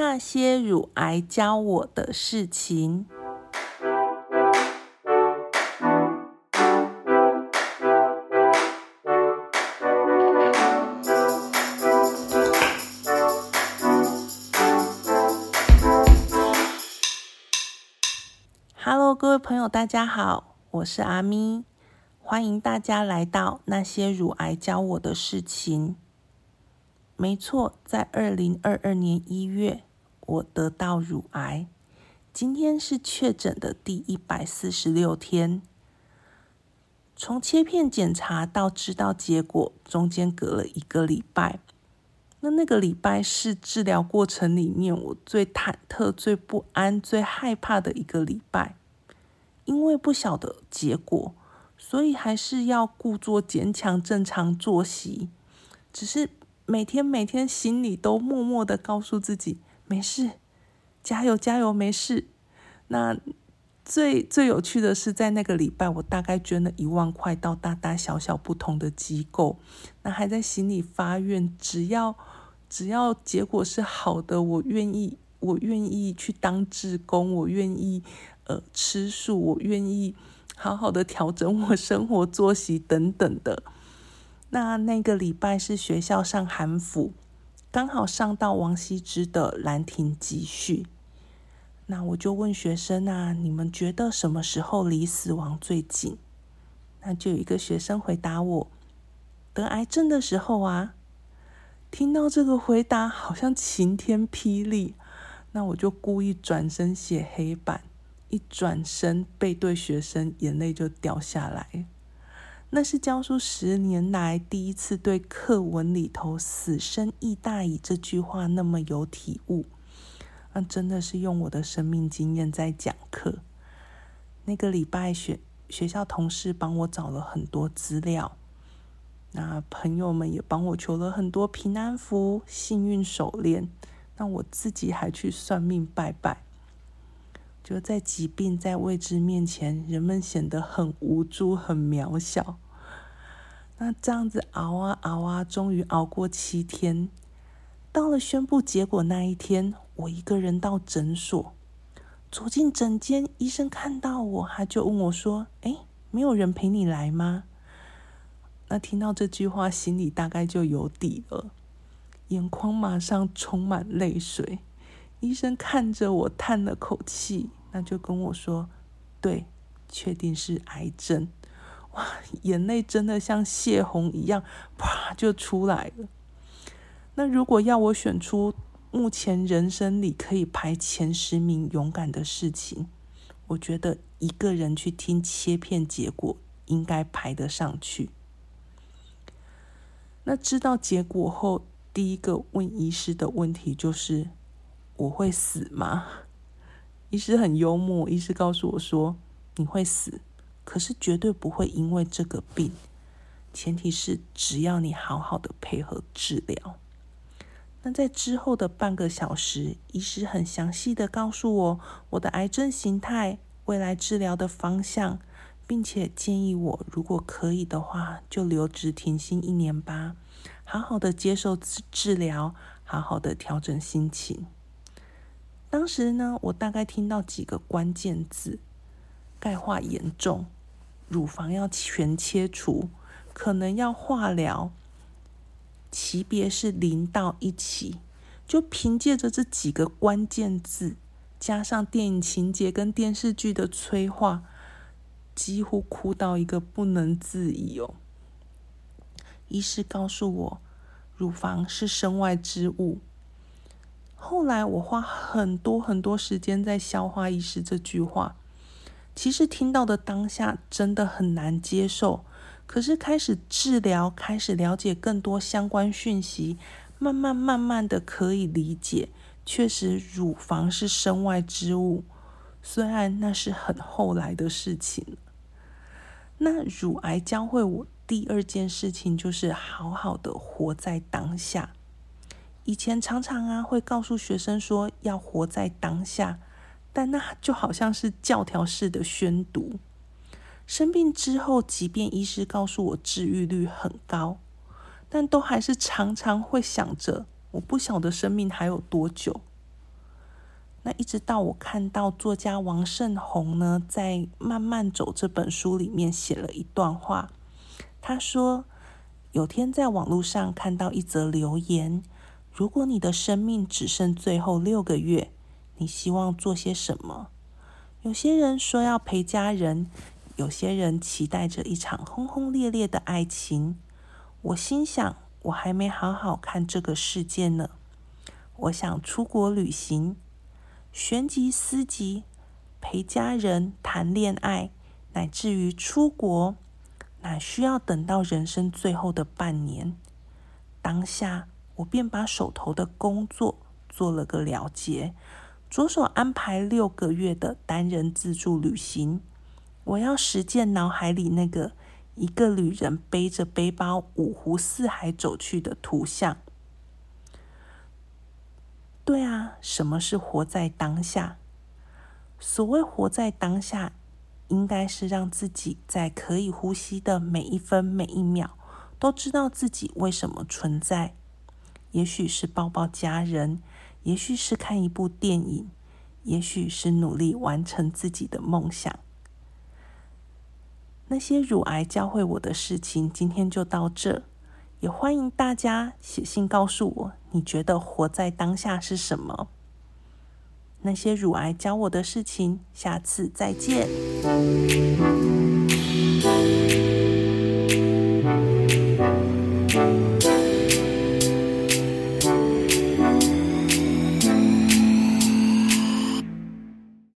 那些乳癌教我的事情。Hello，各位朋友，大家好，我是阿咪，欢迎大家来到那些乳癌教我的事情。没错，在二零二二年一月，我得到乳癌。今天是确诊的第一百四十六天。从切片检查到知道结果，中间隔了一个礼拜。那那个礼拜是治疗过程里面我最忐忑、最不安、最害怕的一个礼拜，因为不晓得结果，所以还是要故作坚强、正常作息，只是。每天每天心里都默默的告诉自己没事，加油加油，没事。那最最有趣的是，在那个礼拜，我大概捐了一万块到大大小小不同的机构，那还在心里发愿，只要只要结果是好的，我愿意，我愿意去当志工，我愿意呃吃素，我愿意好好的调整我生活作息等等的。那那个礼拜是学校上韩服，刚好上到王羲之的《兰亭集序》。那我就问学生啊，你们觉得什么时候离死亡最近？那就有一个学生回答我：得癌症的时候啊。听到这个回答，好像晴天霹雳。那我就故意转身写黑板，一转身背对学生，眼泪就掉下来。那是教书十年来第一次对课文里头“死生亦大矣”这句话那么有体悟，那真的是用我的生命经验在讲课。那个礼拜学学校同事帮我找了很多资料，那朋友们也帮我求了很多平安符、幸运手链，那我自己还去算命拜拜。就在疾病在未知面前，人们显得很无助、很渺小。那这样子熬啊熬啊，终于熬过七天。到了宣布结果那一天，我一个人到诊所，走进诊间，医生看到我，他就问我说：“哎，没有人陪你来吗？”那听到这句话，心里大概就有底了，眼眶马上充满泪水。医生看着我，叹了口气。那就跟我说，对，确定是癌症，哇，眼泪真的像泄洪一样，啪就出来了。那如果要我选出目前人生里可以排前十名勇敢的事情，我觉得一个人去听切片结果应该排得上去。那知道结果后，第一个问医师的问题就是：我会死吗？医师很幽默，医师告诉我说：“你会死，可是绝对不会因为这个病。前提是只要你好好的配合治疗。”那在之后的半个小时，医师很详细的告诉我我的癌症形态、未来治疗的方向，并且建议我如果可以的话，就留职停薪一年吧，好好的接受治治疗，好好的调整心情。当时呢，我大概听到几个关键字：钙化严重，乳房要全切除，可能要化疗，级别是零到一起。就凭借着这几个关键字，加上电影情节跟电视剧的催化，几乎哭到一个不能自已哦。医师告诉我，乳房是身外之物。后来我花很多很多时间在消化医师这句话，其实听到的当下真的很难接受。可是开始治疗，开始了解更多相关讯息，慢慢慢慢的可以理解，确实乳房是身外之物，虽然那是很后来的事情。那乳癌教会我第二件事情就是好好的活在当下。以前常常啊会告诉学生说要活在当下，但那就好像是教条式的宣读。生病之后，即便医师告诉我治愈率很高，但都还是常常会想着我不晓得生命还有多久。那一直到我看到作家王胜宏呢，在《慢慢走》这本书里面写了一段话，他说：“有天在网络上看到一则留言，如果你的生命只剩最后六个月，你希望做些什么？有些人说要陪家人，有些人期待着一场轰轰烈烈的爱情。我心想，我还没好好看这个世界呢。我想出国旅行。”旋即思及陪家人谈恋爱，乃至于出国，乃需要等到人生最后的半年。当下，我便把手头的工作做了个了结，着手安排六个月的单人自助旅行。我要实践脑海里那个一个旅人背着背包五湖四海走去的图像。对啊，什么是活在当下？所谓活在当下，应该是让自己在可以呼吸的每一分每一秒，都知道自己为什么存在。也许是抱抱家人，也许是看一部电影，也许是努力完成自己的梦想。那些乳癌教会我的事情，今天就到这。也欢迎大家写信告诉我，你觉得活在当下是什么？那些乳癌教我的事情，下次再见。